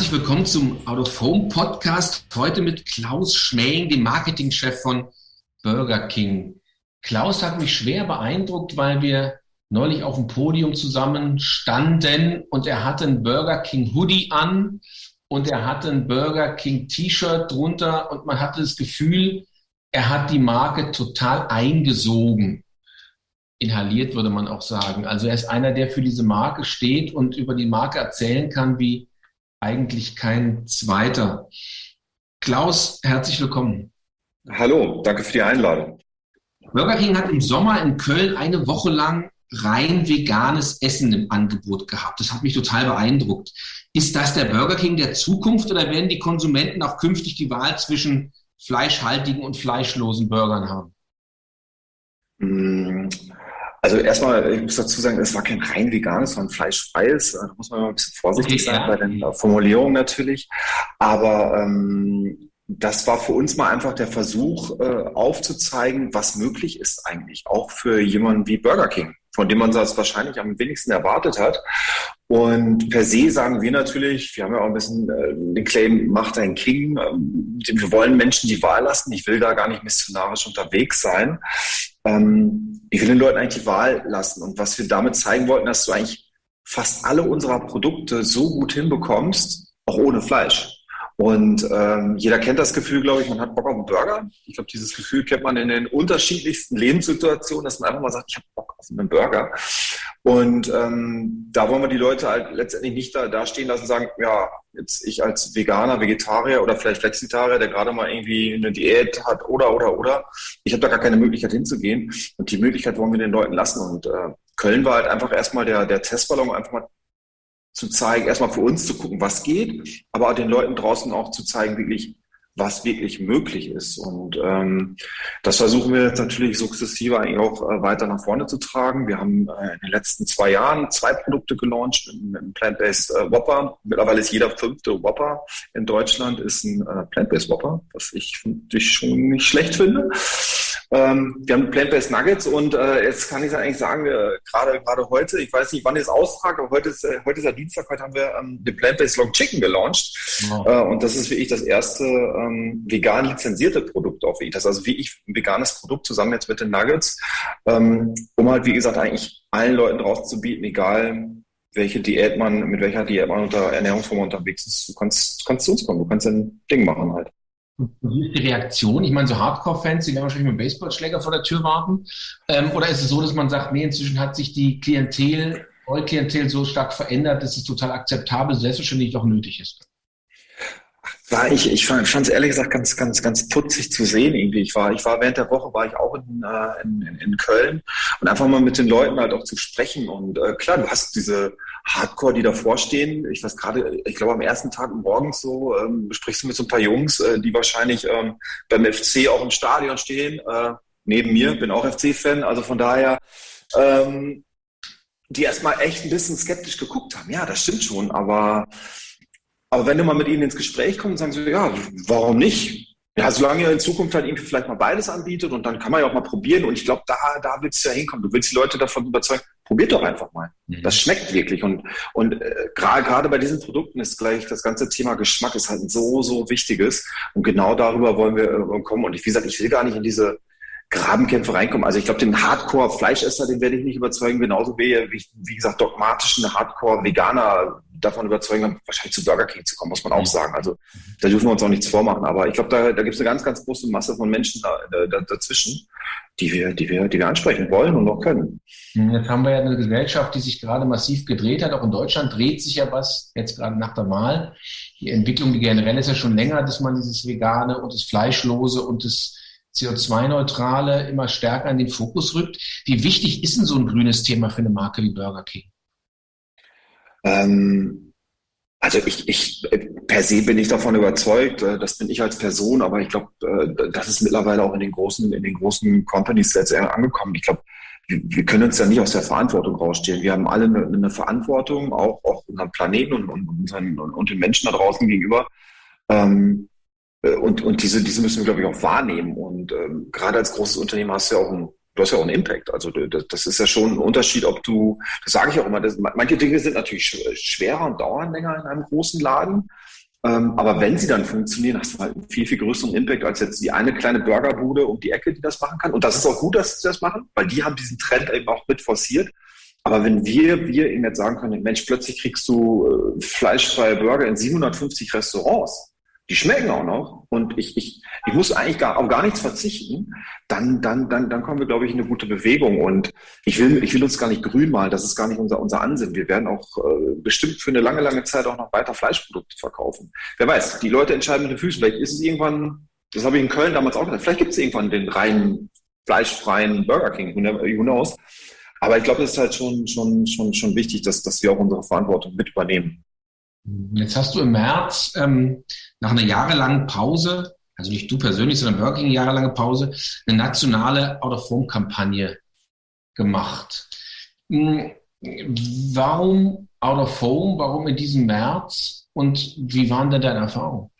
Herzlich willkommen zum Out of Home Podcast. Heute mit Klaus Schmähing, dem Marketingchef von Burger King. Klaus hat mich schwer beeindruckt, weil wir neulich auf dem Podium zusammen standen und er hatte ein Burger King Hoodie an und er hatte ein Burger King T-Shirt drunter und man hatte das Gefühl, er hat die Marke total eingesogen. Inhaliert würde man auch sagen. Also er ist einer, der für diese Marke steht und über die Marke erzählen kann, wie eigentlich kein zweiter. Klaus, herzlich willkommen. Hallo, danke für die Einladung. Burger King hat im Sommer in Köln eine Woche lang rein veganes Essen im Angebot gehabt. Das hat mich total beeindruckt. Ist das der Burger King der Zukunft oder werden die Konsumenten auch künftig die Wahl zwischen fleischhaltigen und fleischlosen Burgern haben? Also erstmal, ich muss dazu sagen, es war kein rein veganes, sondern fleischfreies. Da muss man mal ein bisschen vorsichtig okay, sein ja. bei den Formulierungen natürlich. Aber ähm, das war für uns mal einfach der Versuch, äh, aufzuzeigen, was möglich ist eigentlich, auch für jemanden wie Burger King, von dem man das wahrscheinlich am wenigsten erwartet hat. Und per se sagen wir natürlich, wir haben ja auch ein bisschen äh, den Claim, macht ein King. Ähm, wir wollen Menschen die Wahl lassen. Ich will da gar nicht missionarisch unterwegs sein. Ähm, ich will den Leuten eigentlich die Wahl lassen. Und was wir damit zeigen wollten, dass du eigentlich fast alle unserer Produkte so gut hinbekommst, auch ohne Fleisch. Und ähm, jeder kennt das Gefühl, glaube ich, man hat Bock auf einen Burger. Ich glaube, dieses Gefühl kennt man in den unterschiedlichsten Lebenssituationen, dass man einfach mal sagt, ich habe Bock auf einen Burger. Und ähm, da wollen wir die Leute halt letztendlich nicht da, da stehen lassen und sagen, ja, jetzt ich als Veganer, Vegetarier oder vielleicht Flexitarier, der gerade mal irgendwie eine Diät hat oder, oder, oder, ich habe da gar keine Möglichkeit hinzugehen. Und die Möglichkeit wollen wir den Leuten lassen. Und äh, Köln war halt einfach erstmal der, der Testballon, einfach mal zu zeigen, erstmal für uns zu gucken, was geht, aber den Leuten draußen auch zu zeigen, wirklich, was wirklich möglich ist. Und ähm, das versuchen wir jetzt natürlich sukzessive eigentlich auch äh, weiter nach vorne zu tragen. Wir haben äh, in den letzten zwei Jahren zwei Produkte gelauncht mit einem Plant-Based äh, Whopper. Mittlerweile ist jeder fünfte Whopper in Deutschland ist ein äh, Plant-Based Whopper, was ich, ich schon nicht schlecht finde. Ähm, wir haben Plant-Based Nuggets und äh, jetzt kann ich eigentlich sagen, äh, gerade gerade heute, ich weiß nicht, wann ihr es austragt, aber heute ist, äh, heute ist ja Dienstag, heute haben wir ähm, den Plant-Based Long Chicken gelauncht. Wow. Äh, und das ist wirklich das erste ähm, vegan lizenzierte Produkt wie Das also wie ich ein veganes Produkt zusammen jetzt mit den Nuggets, ähm, um halt, wie gesagt, eigentlich allen Leuten draußen zu bieten, egal welche Diät man, mit welcher Diät man unter Ernährungsform unterwegs ist. Du kannst, kannst zu uns kommen, du kannst ein Ding machen halt. Wie ist die Reaktion? Ich meine, so Hardcore-Fans, die werden wahrscheinlich mit einem Baseballschläger vor der Tür warten. Ähm, oder ist es so, dass man sagt, nee, inzwischen hat sich die Klientel, eure Klientel so stark verändert, dass es total akzeptabel, selbstverständlich auch nötig ist? War ich, ich fand es ehrlich gesagt ganz, ganz, ganz putzig zu sehen irgendwie. Ich war, ich war während der Woche war ich auch in, äh, in, in Köln und einfach mal mit den Leuten halt auch zu sprechen. Und äh, klar, du hast diese Hardcore, die davor stehen. Ich weiß gerade, ich glaube am ersten Tag morgens so ähm, sprichst du mit so ein paar Jungs, äh, die wahrscheinlich ähm, beim FC auch im Stadion stehen. Äh, neben mir, bin auch FC-Fan. Also von daher, ähm, die erstmal echt ein bisschen skeptisch geguckt haben. Ja, das stimmt schon, aber aber wenn du mal mit ihnen ins Gespräch kommst und sagst, so, ja, warum nicht? Ja, solange ihr in Zukunft halt irgendwie vielleicht mal beides anbietet und dann kann man ja auch mal probieren. Und ich glaube, da, da willst du ja hinkommen. Du willst die Leute davon überzeugen, probiert doch einfach mal. Mhm. Das schmeckt wirklich. Und, und äh, gerade bei diesen Produkten ist gleich das ganze Thema Geschmack ist halt so, so wichtiges. Und genau darüber wollen wir äh, kommen. Und ich, wie gesagt, ich will gar nicht in diese Grabenkämpfe reinkommen. Also ich glaube, den Hardcore-Fleischesser, den werde ich nicht überzeugen, genauso wie, wie, wie gesagt, dogmatischen Hardcore-Veganer davon überzeugen, wahrscheinlich zu Burger King zu kommen, muss man auch sagen. Also da dürfen wir uns auch nichts vormachen. Aber ich glaube, da, da gibt es eine ganz, ganz große Masse von Menschen da, da, dazwischen, die wir, die, wir, die wir ansprechen wollen und noch können. Jetzt haben wir ja eine Gesellschaft, die sich gerade massiv gedreht hat. Auch in Deutschland dreht sich ja was, jetzt gerade nach der Wahl. Die Entwicklung, die generell ist ja schon länger, dass man dieses Vegane und das Fleischlose und das CO2-Neutrale immer stärker in den Fokus rückt. Wie wichtig ist denn so ein grünes Thema für eine Marke wie Burger King? Ähm, also ich, ich per se bin ich davon überzeugt, äh, das bin ich als Person, aber ich glaube, äh, das ist mittlerweile auch in den großen, in den großen Companies letztendlich angekommen. Ich glaube, wir können uns ja nicht aus der Verantwortung rausstehen. Wir haben alle eine, eine Verantwortung, auch, auch unserem Planeten und, und, unseren, und den Menschen da draußen gegenüber. Ähm, äh, und, und diese, diese müssen wir, glaube ich, auch wahrnehmen. Und ähm, gerade als großes Unternehmen hast du ja auch ein, du hast ja auch einen Impact. Also das, das ist ja schon ein Unterschied, ob du, das sage ich auch immer, das, manche Dinge sind natürlich schwerer und dauern länger in einem großen Laden. Ähm, aber wenn sie dann funktionieren, hast du halt einen viel, viel größeren Impact als jetzt die eine kleine Burgerbude um die Ecke, die das machen kann. Und das ist auch gut, dass sie das machen, weil die haben diesen Trend eben auch mit forciert. Aber wenn wir, wir ihm jetzt sagen können, Mensch, plötzlich kriegst du äh, fleischfreie Burger in 750 Restaurants, die schmecken auch noch und ich, ich, ich muss eigentlich gar, auf gar nichts verzichten, dann, dann, dann, dann kommen wir, glaube ich, in eine gute Bewegung. Und ich will, ich will uns gar nicht grün malen, das ist gar nicht unser, unser Ansinn. Wir werden auch äh, bestimmt für eine lange, lange Zeit auch noch weiter Fleischprodukte verkaufen. Wer weiß, die Leute entscheiden mit den Füßen. Vielleicht ist es irgendwann, das habe ich in Köln damals auch gesagt, vielleicht gibt es irgendwann den reinen fleischfreien Burger King, who knows. Aber ich glaube, es ist halt schon, schon, schon, schon wichtig, dass, dass wir auch unsere Verantwortung mit übernehmen. Jetzt hast du im März ähm, nach einer jahrelangen Pause, also nicht du persönlich, sondern Burger King jahrelange Pause, eine nationale Out-of-Home-Kampagne gemacht. Hm, warum Out of Home? Warum in diesem März? Und wie waren denn deine Erfahrungen?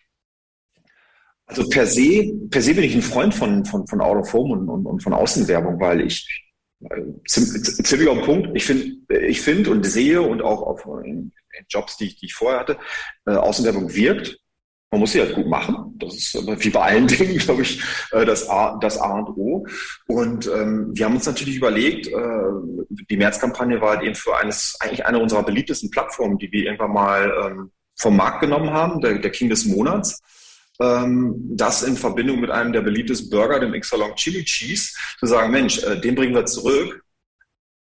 Also per se, per se bin ich ein Freund von, von, von Out of Home und, und, und von Außenwerbung, weil ich äh, ziemlich auf den Punkt, ich finde ich find und sehe und auch auf, Jobs, die ich, die ich vorher hatte, äh, Außenwerbung wirkt. Man muss sie halt gut machen. Das ist wie bei allen Dingen, glaube ich, äh, das, A, das A und O. Und ähm, wir haben uns natürlich überlegt, äh, die Märzkampagne war halt eben für eines, eigentlich eine unserer beliebtesten Plattformen, die wir irgendwann mal ähm, vom Markt genommen haben, der, der King des Monats. Ähm, das in Verbindung mit einem der beliebtesten Burger, dem X-Salon Chili Cheese, zu sagen, Mensch, äh, den bringen wir zurück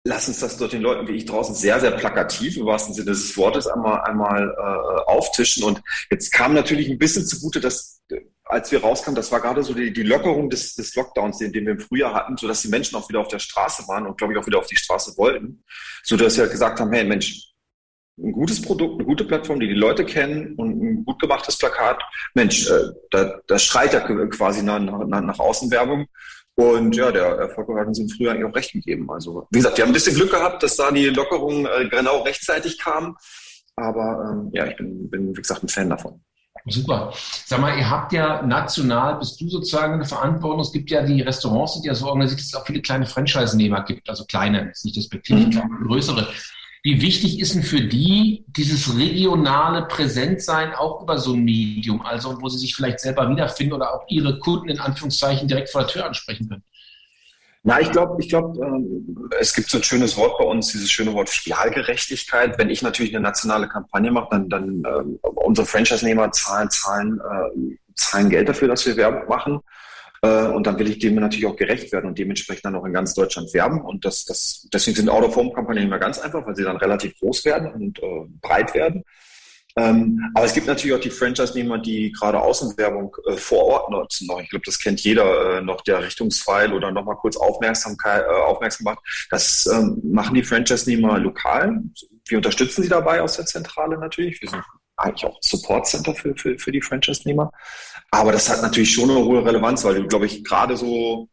lass uns das dort den Leuten wie ich draußen sehr, sehr plakativ im wahrsten Sinne des Wortes einmal, einmal äh, auftischen. Und jetzt kam natürlich ein bisschen zugute, dass als wir rauskamen, das war gerade so die, die Lockerung des, des Lockdowns, den, den wir im Frühjahr hatten, sodass die Menschen auch wieder auf der Straße waren und glaube ich auch wieder auf die Straße wollten, so dass wir gesagt haben, hey Mensch, ein gutes Produkt, eine gute Plattform, die die Leute kennen und ein gut gemachtes Plakat, Mensch, äh, da, da schreit ja quasi nach, nach, nach Außenwerbung. Und ja, der Erfolg hat uns im Frühjahr eigentlich auch recht gegeben. Also, wie gesagt, wir haben ein bisschen Glück gehabt, dass da die Lockerungen äh, genau rechtzeitig kamen. Aber ähm, ja, ich bin, bin, wie gesagt, ein Fan davon. Super. Sag mal, ihr habt ja national, bist du sozusagen eine Verantwortung. Es gibt ja die Restaurants, sind ja so organisiert, dass es auch viele kleine Franchise-Nehmer gibt. Also kleine, ist nicht das Betrieb, mhm. größere. Wie wichtig ist denn für die dieses regionale Präsentsein auch über so ein Medium, also wo sie sich vielleicht selber wiederfinden oder auch ihre Kunden in Anführungszeichen direkt vor der Tür ansprechen können? Na, ich glaube, ich glaube, ähm, es gibt so ein schönes Wort bei uns, dieses schöne Wort Filialgerechtigkeit. Wenn ich natürlich eine nationale Kampagne mache, dann, dann äh, unsere Franchise-Nehmer zahlen, zahlen, äh, zahlen Geld dafür, dass wir Werbung machen. Äh, und dann will ich dem natürlich auch gerecht werden und dementsprechend dann auch in ganz Deutschland werben. Und das, das, deswegen sind Out-of-Home-Kampagnen immer ganz einfach, weil sie dann relativ groß werden und äh, breit werden. Ähm, aber es gibt natürlich auch die Franchise-Nehmer, die gerade Außenwerbung äh, vor Ort nutzen. Noch. Ich glaube, das kennt jeder äh, noch, der Richtungsfeil oder nochmal kurz Aufmerksamkeit, äh, aufmerksam macht. Das ähm, machen die Franchise-Nehmer lokal. Wir unterstützen sie dabei aus der Zentrale natürlich. Wir sind eigentlich auch Support Center für, für, für die Franchise-Nehmer. Aber das hat natürlich schon eine hohe Relevanz, weil glaube ich, gerade so,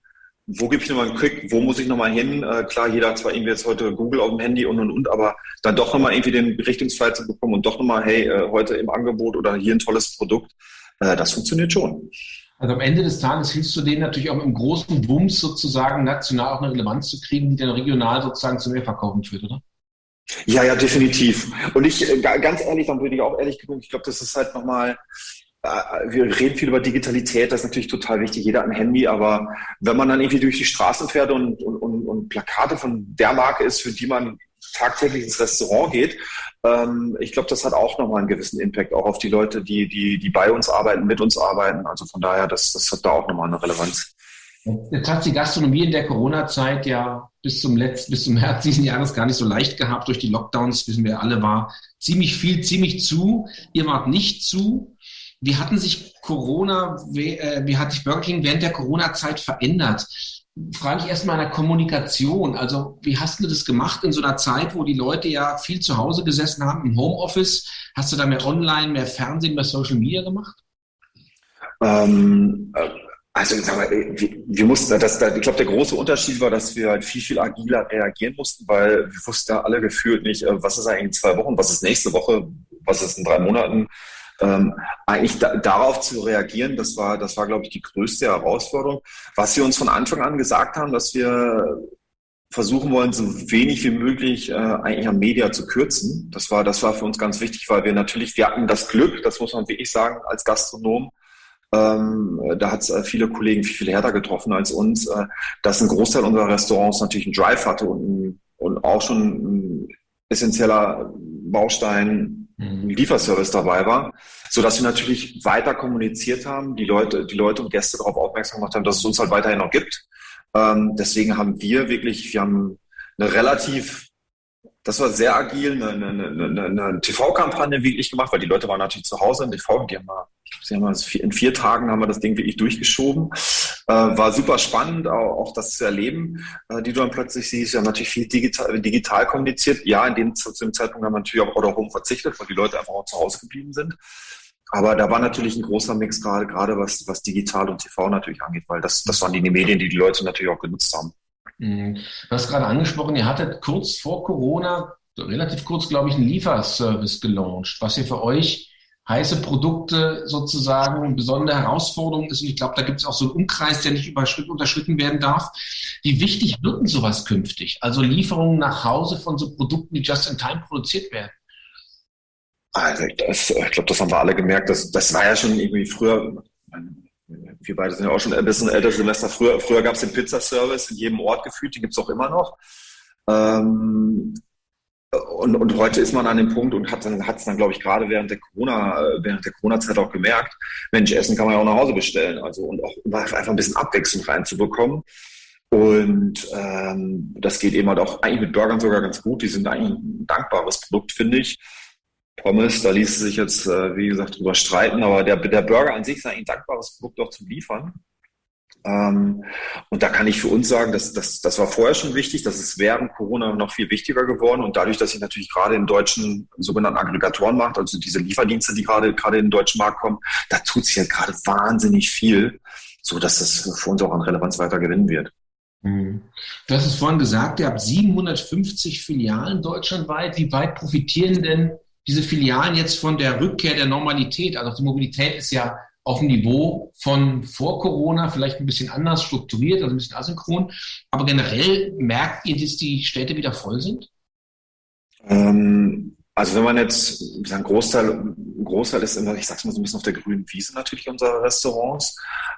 wo gebe ich nochmal einen Quick, wo muss ich nochmal hin? Äh, klar, jeder hat zwar irgendwie jetzt heute Google auf dem Handy und und und, aber dann doch nochmal irgendwie den Richtungsfall zu bekommen und doch nochmal, hey, äh, heute im Angebot oder hier ein tolles Produkt, äh, das funktioniert schon. Also am Ende des Tages hilfst du denen natürlich auch mit einem großen Wumms sozusagen national auch eine Relevanz zu kriegen, die dann regional sozusagen zu mehr verkaufen führt, oder? Ja, ja, definitiv. Und ich, äh, ganz ehrlich, dann würde ich auch ehrlich genug, ich glaube, das ist halt nochmal, äh, wir reden viel über Digitalität, das ist natürlich total wichtig, jeder ein Handy, aber wenn man dann irgendwie durch die Straßen fährt und, und, und, und Plakate von der Marke ist, für die man tagtäglich ins Restaurant geht, ähm, ich glaube, das hat auch nochmal einen gewissen Impact, auch auf die Leute, die, die, die bei uns arbeiten, mit uns arbeiten. Also von daher, das, das hat da auch nochmal eine Relevanz. Jetzt hat die Gastronomie in der Corona-Zeit ja bis zum letzten, bis zum März diesen Jahres gar nicht so leicht gehabt. Durch die Lockdowns, wissen wir alle, war ziemlich viel, ziemlich zu. Ihr wart nicht zu. Wie hatten sich Corona, wie, äh, wie hat sich Burger King während der Corona-Zeit verändert? Frage ich erstmal in der Kommunikation. Also, wie hast du das gemacht in so einer Zeit, wo die Leute ja viel zu Hause gesessen haben im Homeoffice? Hast du da mehr Online, mehr Fernsehen, mehr Social Media gemacht? Ähm, äh also sag mal, wir, wir mussten, das, da, ich glaube, der große Unterschied war, dass wir halt viel, viel agiler reagieren mussten, weil wir wussten ja alle gefühlt nicht, äh, was ist eigentlich in zwei Wochen, was ist nächste Woche, was ist in drei Monaten. ähm, eigentlich da, darauf zu reagieren, das war, das war, glaube ich, die größte Herausforderung. Was wir uns von Anfang an gesagt haben, dass wir versuchen wollen, so wenig wie möglich äh, eigentlich am Media zu kürzen. Das war, das war für uns ganz wichtig, weil wir natürlich, wir hatten das Glück, das muss man wirklich sagen, als Gastronom, ähm, da hat es äh, viele Kollegen viel, viel härter getroffen als uns, äh, dass ein Großteil unserer Restaurants natürlich einen Drive hatte und, und auch schon ein essentieller Baustein mhm. Lieferservice dabei war, so dass wir natürlich weiter kommuniziert haben, die Leute, die Leute und Gäste darauf aufmerksam gemacht haben, dass es uns halt weiterhin noch gibt. Ähm, deswegen haben wir wirklich, wir haben eine relativ das war sehr agil, eine, eine, eine, eine TV-Kampagne wirklich gemacht, weil die Leute waren natürlich zu Hause in TV, die haben mal, sie haben mal in vier Tagen haben wir das Ding wirklich durchgeschoben. Äh, war super spannend, auch, auch das zu erleben, äh, die du dann plötzlich siehst. Wir haben natürlich viel digital, digital kommuniziert. Ja, in dem, zu, zu dem Zeitpunkt haben wir natürlich auch Home verzichtet, weil die Leute einfach auch zu Hause geblieben sind. Aber da war natürlich ein großer Mix gerade, gerade was, was digital und TV natürlich angeht, weil das, das waren die Medien, die die Leute natürlich auch genutzt haben. Mhm. Du hast gerade angesprochen, ihr hattet kurz vor Corona, relativ kurz, glaube ich, einen Lieferservice gelauncht, was hier für euch heiße Produkte sozusagen eine besondere Herausforderung ist. Und ich glaube, da gibt es auch so einen Umkreis, der nicht überschritten, unterschritten werden darf. Wie wichtig wird denn sowas künftig? Also Lieferungen nach Hause von so Produkten, die just in time produziert werden? Also das, ich glaube, das haben wir alle gemerkt. Das, das war ja schon irgendwie früher, wir beide sind ja auch schon ein bisschen älter Semester. Früher, früher gab es den Pizzaservice in jedem Ort gefühlt, den gibt es auch immer noch. Ähm, und, und heute ist man an dem Punkt und hat es dann, glaube ich, gerade während der Corona, während der Corona-Zeit auch gemerkt, Mensch, Essen kann man ja auch nach Hause bestellen. Also und auch einfach ein bisschen Abwechslung reinzubekommen. Und ähm, das geht eben halt auch eigentlich mit Burgern sogar ganz gut. Die sind eigentlich ein dankbares Produkt, finde ich. Pommes, da ließ sich jetzt, äh, wie gesagt, drüber streiten, aber der, der Burger an sich ist ein dankbares Produkt auch zum Liefern. Ähm, und da kann ich für uns sagen, dass, dass, das war vorher schon wichtig, das ist während Corona noch viel wichtiger geworden. Und dadurch, dass sich natürlich gerade im deutschen sogenannten Aggregatorenmarkt, also diese Lieferdienste, die gerade, gerade in den deutschen Markt kommen, da tut sich ja gerade wahnsinnig viel, so dass das für uns auch an Relevanz weiter gewinnen wird. Mhm. Hast es vorhin gesagt, ihr habt 750 Filialen deutschlandweit. Wie weit profitieren denn diese Filialen jetzt von der Rückkehr der Normalität? Also die Mobilität ist ja auf dem Niveau von vor Corona, vielleicht ein bisschen anders strukturiert, also ein bisschen asynchron. Aber generell merkt ihr, dass die Städte wieder voll sind? Ähm, also wenn man jetzt, ein Großteil, Großteil ist immer, ich sag's mal so ein bisschen auf der grünen Wiese natürlich unserer Restaurants.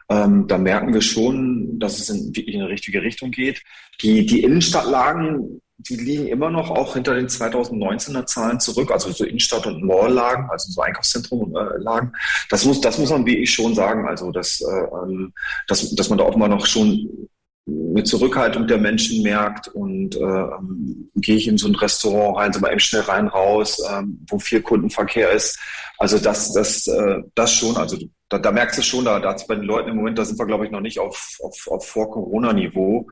Ähm, da merken wir schon, dass es in, in eine richtige Richtung geht. Die, die Innenstadtlagen die liegen immer noch auch hinter den 2019er Zahlen zurück, also so Innenstadt- und Mall-Lagen, also so Einkaufszentrum-Lagen. Das muss, das muss man wie ich schon sagen, also dass, äh, ähm, dass, dass man da auch mal noch schon eine Zurückhaltung der Menschen merkt und äh, ähm, gehe ich in so ein Restaurant rein, so mal eben schnell rein raus, ähm, wo viel Kundenverkehr ist. Also das, das, äh, das schon, also da, da merkst du schon, da, da bei den Leuten im Moment, da sind wir, glaube ich, noch nicht auf, auf, auf Vor-Corona-Niveau.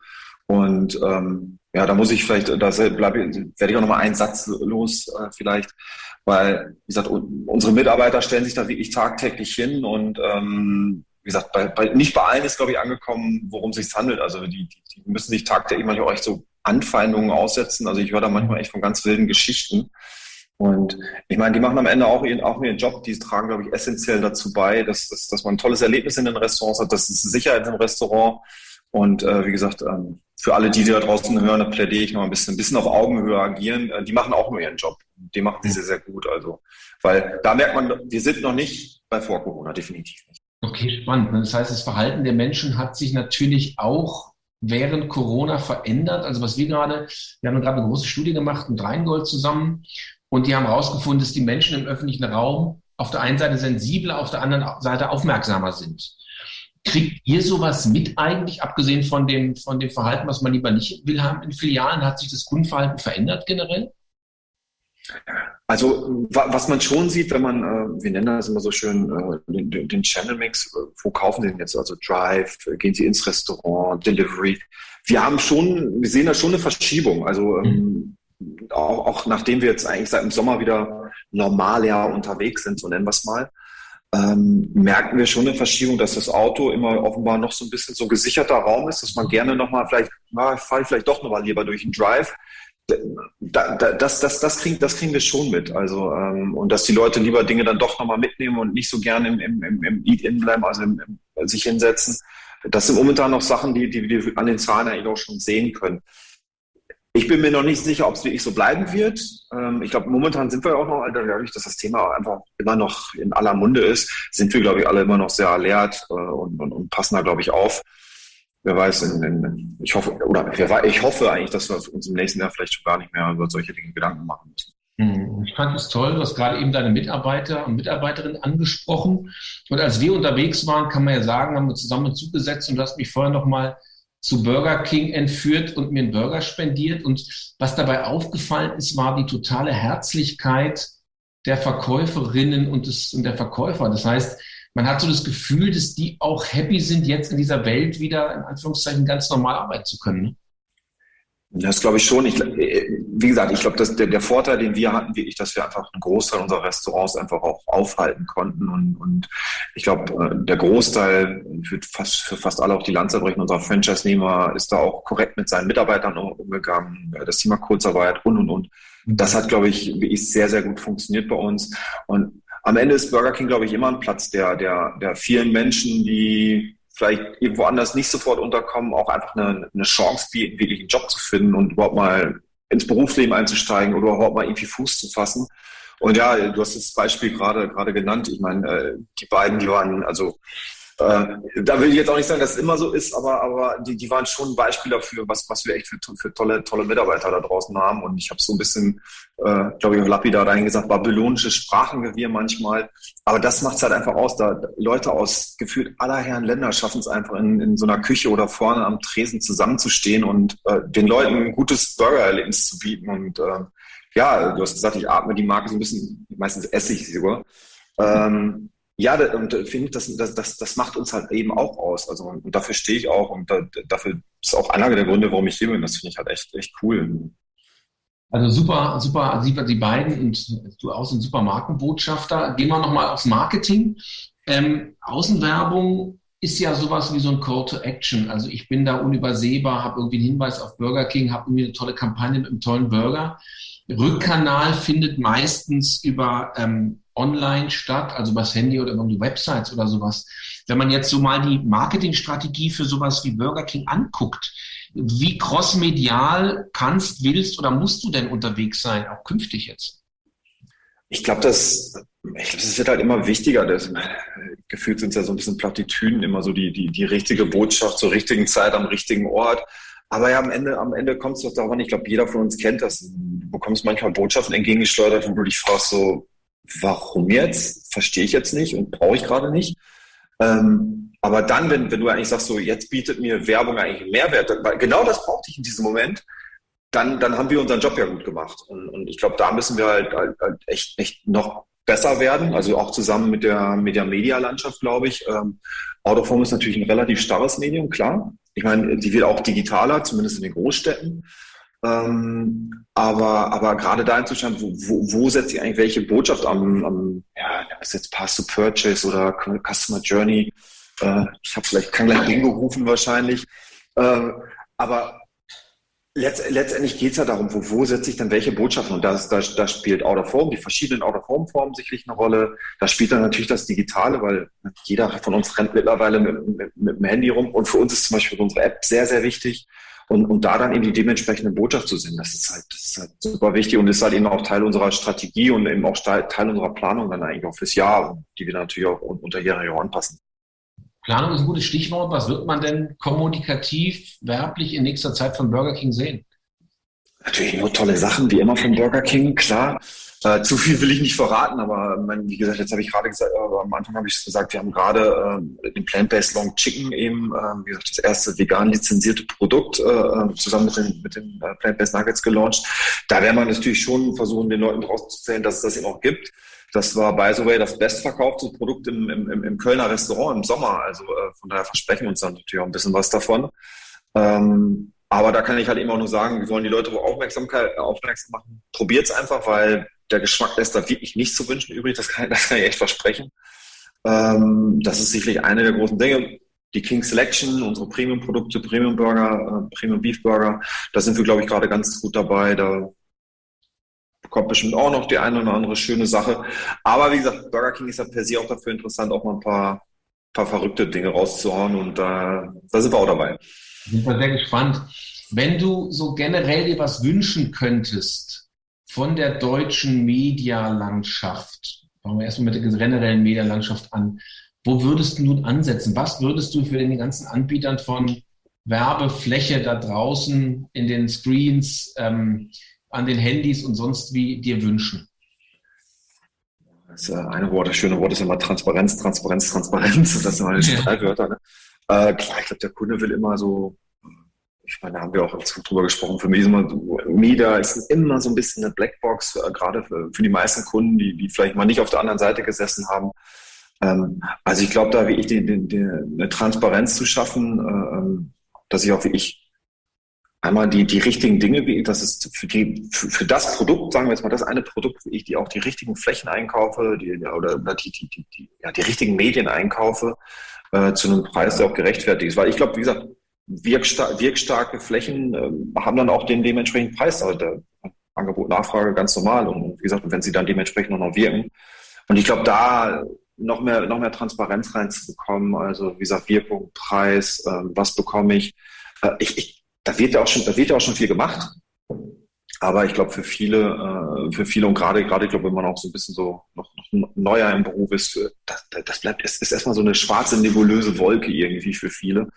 Und ähm, ja, da muss ich vielleicht, da werde ich auch nochmal einen Satz los äh, vielleicht, weil, wie gesagt, unsere Mitarbeiter stellen sich da wirklich tagtäglich hin und ähm, wie gesagt, bei, bei, nicht bei allen ist, glaube ich, angekommen, worum es sich handelt. Also die, die, die müssen sich tagtäglich manchmal auch echt so Anfeindungen aussetzen. Also ich höre da manchmal echt von ganz wilden Geschichten. Und ich meine, die machen am Ende auch ihren, auch ihren Job, die tragen, glaube ich, essentiell dazu bei, dass, dass, dass man ein tolles Erlebnis in den Restaurants hat, dass es Sicherheit im Restaurant und äh, wie gesagt, ähm, für alle, die, die da draußen hören, da plädiere ich noch ein bisschen, ein bisschen auf Augenhöhe agieren. Äh, die machen auch nur ihren Job. Die machen die sehr, sehr gut. Also, weil da merkt man, wir sind noch nicht bei vor Corona, definitiv nicht. Okay, spannend. Das heißt, das Verhalten der Menschen hat sich natürlich auch während Corona verändert. Also was wir gerade, wir haben gerade eine große Studie gemacht mit Rheingold zusammen und die haben herausgefunden, dass die Menschen im öffentlichen Raum auf der einen Seite sensibler, auf der anderen Seite aufmerksamer sind. Kriegt ihr sowas mit eigentlich, abgesehen von dem, von dem Verhalten, was man lieber nicht will haben in Filialen? Hat sich das Kundenverhalten verändert generell? Also was man schon sieht, wenn man, äh, wir nennen das immer so schön, äh, den, den Channel Mix, äh, wo kaufen Sie denn jetzt? Also Drive, gehen Sie ins Restaurant, Delivery. Wir haben schon, wir sehen da schon eine Verschiebung. Also ähm, mhm. auch, auch nachdem wir jetzt eigentlich seit dem Sommer wieder normal ja unterwegs sind, so nennen wir es mal, ähm, merken wir schon eine Verschiebung, dass das Auto immer offenbar noch so ein bisschen so gesicherter Raum ist, dass man gerne nochmal vielleicht, na, fahre ich vielleicht doch nochmal lieber durch den Drive. da, da, das, das, das, kriegen, das kriegen wir schon mit. Also, ähm, und dass die Leute lieber Dinge dann doch nochmal mitnehmen und nicht so gerne im, im, im, im Eat-In bleiben, also im, im, sich hinsetzen. Das sind momentan noch Sachen, die, die wir an den Zahlen eigentlich auch schon sehen können. Ich bin mir noch nicht sicher, ob es wirklich so bleiben wird. Ähm, ich glaube, momentan sind wir auch noch, dadurch, dass das Thema einfach immer noch in aller Munde ist, sind wir, glaube ich, alle immer noch sehr alert äh, und, und, und passen da, glaube ich, auf wer weiß, in, in, ich hoffe, oder ich hoffe eigentlich, dass wir uns im nächsten Jahr vielleicht schon gar nicht mehr über solche Dinge Gedanken machen müssen. Hm, ich fand es toll, du hast gerade eben deine Mitarbeiter und Mitarbeiterinnen angesprochen. Und als wir unterwegs waren, kann man ja sagen, haben wir zusammen zugesetzt und du hast mich vorher nochmal zu Burger King entführt und mir einen Burger spendiert. Und was dabei aufgefallen ist, war die totale Herzlichkeit der Verkäuferinnen und, des, und der Verkäufer. Das heißt, man hat so das Gefühl, dass die auch happy sind, jetzt in dieser Welt wieder in Anführungszeichen ganz normal arbeiten zu können. Das glaube ich schon. Ich, wie gesagt, ich glaube, dass der, der Vorteil, den wir hatten, wirklich, dass wir einfach einen Großteil unserer Restaurants einfach auch aufhalten konnten. Und, und ich glaube, äh, der Großteil, für fast, für fast alle auch die Lanzerbrechen unserer Franchise-Nehmer ist da auch korrekt mit seinen Mitarbeitern umgegangen. Das Thema Kurzarbeit und, und, und. Das hat, glaube ich, wirklich sehr, sehr gut funktioniert bei uns. Und am Ende ist Burger King, glaube ich, immer ein Platz der, der, der vielen Menschen, die vielleicht irgendwo anders nicht sofort unterkommen, auch einfach eine, eine Chance bieten, wirklich einen Job zu finden und überhaupt mal ins Berufsleben einzusteigen oder überhaupt mal irgendwie Fuß zu fassen. Und ja, du hast das Beispiel gerade gerade genannt. Ich meine, äh, die beiden, die waren also äh, da will ich jetzt auch nicht sagen, dass es immer so ist, aber, aber die, die waren schon ein Beispiel dafür, was, was wir echt für, für tolle, tolle Mitarbeiter da draußen haben. Und ich habe so ein bisschen, äh, glaube ich, auch lapidar dahin gesagt, babylonische Sprachengewirr manchmal. Aber das macht es halt einfach aus. Da Leute aus gefühlt aller Herren Länder schaffen es einfach in, in so einer Küche oder vorne am Tresen zusammenzustehen und äh, den Leuten ein gutes Burgererlebnis zu bieten. Und äh, ja, du hast gesagt, ich atme die Marke so ein bisschen, meistens esse ich sie sogar. Ähm, ja, und äh, finde das, das, das, das macht uns halt eben auch aus. Also und dafür stehe ich auch und da, dafür ist auch einer der Gründe, warum ich hier bin. Das finde ich halt echt, echt cool. Also super, super, die, die beiden und du auch sind super Markenbotschafter. Gehen wir nochmal aufs Marketing. Ähm, Außenwerbung ist ja sowas wie so ein Call to Action. Also ich bin da unübersehbar, habe irgendwie einen Hinweis auf Burger King, habe irgendwie eine tolle Kampagne mit einem tollen Burger. Rückkanal findet meistens über ähm, online statt, also über das Handy oder über die Websites oder sowas. Wenn man jetzt so mal die Marketingstrategie für sowas wie Burger King anguckt, wie crossmedial kannst, willst oder musst du denn unterwegs sein, auch künftig jetzt? Ich glaube, das, ich glaube, das wird halt immer wichtiger. Das, gefühlt sind es ja so ein bisschen Plattitüden, immer so die, die, die richtige Botschaft zur richtigen Zeit am richtigen Ort. Aber ja, am Ende, am Ende kommt es doch darauf an, ich glaube, jeder von uns kennt das. Du bekommst manchmal Botschaften entgegengesteuert, wo du dich fragst, so, warum jetzt? Verstehe ich jetzt nicht und brauche ich gerade nicht. Ähm, aber dann, wenn, wenn du eigentlich sagst, so, jetzt bietet mir Werbung eigentlich einen Mehrwert, weil genau das brauchte ich in diesem Moment, dann, dann haben wir unseren Job ja gut gemacht. Und, und ich glaube, da müssen wir halt, halt, halt echt, echt noch besser werden, also auch zusammen mit der, mit der Medialandschaft, glaube ich. Ähm, Autoform ist natürlich ein relativ starres Medium, klar. Ich meine, die wird auch digitaler, zumindest in den Großstädten. Ähm, aber, aber gerade da hinzuschauen, wo, wo, wo setzt ihr eigentlich welche Botschaft am, am ja, ist jetzt Pass to Purchase oder Customer Journey? Äh, ich habe vielleicht, kann gleich Bingo rufen wahrscheinlich. Äh, aber letzt, letztendlich geht es ja darum, wo, wo setze ich dann welche Botschaften? Und da, da, da spielt Out of Home, die verschiedenen Out of Home Formen sicherlich eine Rolle. Da spielt dann natürlich das Digitale, weil jeder von uns rennt mittlerweile mit, mit, mit dem Handy rum. Und für uns ist zum Beispiel unsere App sehr, sehr wichtig. Und, und da dann eben die dementsprechende Botschaft zu sehen, das ist halt, das ist halt super wichtig und ist halt eben auch Teil unserer Strategie und eben auch Teil unserer Planung dann eigentlich auch fürs Jahr, die wir natürlich auch unterjährig auch anpassen. Planung ist ein gutes Stichwort. Was wird man denn kommunikativ, werblich in nächster Zeit von Burger King sehen? Natürlich nur tolle Sachen, wie immer von Burger King, klar. Äh, zu viel will ich nicht verraten, aber mein, wie gesagt, jetzt habe ich gerade gesagt, äh, am Anfang habe ich gesagt, wir haben gerade äh, den Plant-Based Long Chicken eben, äh, wie gesagt, das erste vegan lizenzierte Produkt äh, äh, zusammen mit den, mit den Plant-Based Nuggets gelauncht. Da werden wir natürlich schon versuchen, den Leuten rauszuzählen, dass es das eben auch gibt. Das war, by the way, das bestverkaufte Produkt im, im, im Kölner Restaurant im Sommer. Also äh, von daher versprechen wir uns dann natürlich auch ein bisschen was davon. Ähm, aber da kann ich halt eben auch nur sagen, wir wollen die Leute Aufmerksamkeit, aufmerksam machen. Probiert es einfach, weil der Geschmack lässt da wirklich nichts zu wünschen übrig. Das kann, das kann ich echt versprechen. Ähm, das ist sicherlich eine der großen Dinge. die King Selection, unsere Premium-Produkte, Premium-Burger, äh, Premium-Beef-Burger, da sind wir, glaube ich, gerade ganz gut dabei. Da kommt bestimmt auch noch die eine oder andere schöne Sache. Aber wie gesagt, Burger King ist ja per se auch dafür interessant, auch mal ein paar, paar verrückte Dinge rauszuhauen und da, da sind wir auch dabei. Ich bin sehr gespannt. Wenn du so generell dir was wünschen könntest von der deutschen Medialandschaft, fangen wir erstmal mit der generellen Medialandschaft an, wo würdest du nun ansetzen? Was würdest du für den ganzen Anbietern von Werbefläche da draußen in den Screens, ähm, an den Handys und sonst wie dir wünschen? Das äh, eine Wort, das schöne Wort ist immer Transparenz, Transparenz, Transparenz. Das sind meine ja. drei Wörter. Ne? Äh, klar, ich glaube, der Kunde will immer so, ich meine, da haben wir auch drüber gesprochen, für mich ist immer, Media ist immer so ein bisschen eine Blackbox, äh, gerade für, für, die meisten Kunden, die, die vielleicht mal nicht auf der anderen Seite gesessen haben. Ähm, also ich glaube, da wie ich die, die, die, eine Transparenz zu schaffen, äh, ähm, dass ich auch wie ich einmal die, die richtigen Dinge, das ist für, die, für, für, das Produkt, sagen wir jetzt mal, das eine Produkt, wie ich die auch die richtigen Flächen einkaufe, die, oder die, die, die, die, ja, die richtigen Medien einkaufe, äh, zu einem Preis, der auch gerechtfertigt ist. Weil ich glaube, wie gesagt, wirkstar wirkstarke Flächen äh, haben dann auch den dementsprechenden Preis. Also der Angebot, Nachfrage ganz normal. Und wie gesagt, wenn sie dann dementsprechend auch noch wirken. Und ich glaube, da noch mehr, noch mehr Transparenz reinzubekommen, also wie gesagt, Wirkung, Preis, äh, was bekomme ich. Äh, ich, ich da wird ja auch schon, da wird ja auch schon viel gemacht. Aber ich glaube, für viele, äh, für viele und gerade, gerade, ich glaube, wenn man auch so ein bisschen so noch, noch neuer im Beruf ist, das, das bleibt, es ist erstmal so eine schwarze, nebulöse Wolke irgendwie für viele.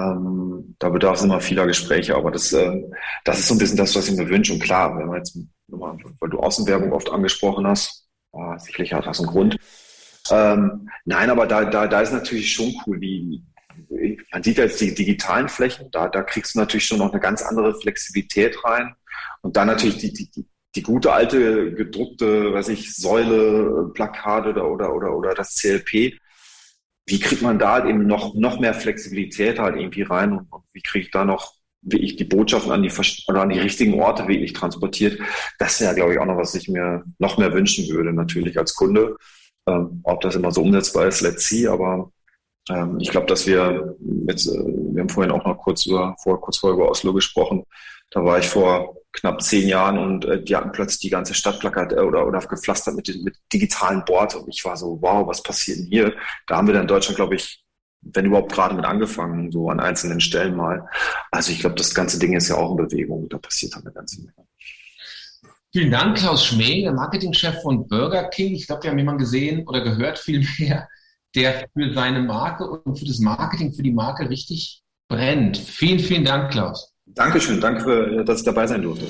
Ähm, da bedarf es immer vieler Gespräche, aber das, äh, das ist so ein bisschen das, was ich mir wünsche. Und klar, wenn man jetzt, weil du Außenwerbung oft angesprochen hast, äh, sicherlich hat das einen Grund. Ähm, nein, aber da, da, da ist natürlich schon cool, wie, man sieht jetzt die digitalen Flächen, da, da kriegst du natürlich schon noch eine ganz andere Flexibilität rein. Und dann natürlich die, die, die, gute alte gedruckte, weiß ich, Säule, Plakat oder, oder, oder, oder das CLP. Wie kriegt man da eben noch, noch mehr Flexibilität halt irgendwie rein und, und wie kriege ich da noch wie ich die Botschaften an die, oder an die richtigen Orte wirklich transportiert. Das wäre, glaube ich, auch noch, was ich mir noch mehr wünschen würde, natürlich als Kunde. Ähm, ob das immer so umsetzbar ist, let's see, aber ähm, ich glaube, dass wir jetzt, äh, wir haben vorhin auch noch kurz über, vor, kurz vorher über Oslo gesprochen. Da war ich vor knapp zehn Jahren und äh, die hatten plötzlich die ganze Stadt plakat äh, oder, oder gepflastert mit, mit digitalen Boards und ich war so, wow, was passiert denn hier? Da haben wir dann in Deutschland, glaube ich, wenn überhaupt gerade mit angefangen, so an einzelnen Stellen mal. Also ich glaube, das ganze Ding ist ja auch in Bewegung. Da passiert dann eine ganze Menge. Vielen Dank, Klaus Schmee, der Marketingchef von Burger King. Ich glaube, wir haben jemanden gesehen oder gehört vielmehr, der für seine Marke und für das Marketing für die Marke richtig brennt. Vielen, vielen Dank, Klaus. Dankeschön, danke, für, dass ich dabei sein durfte.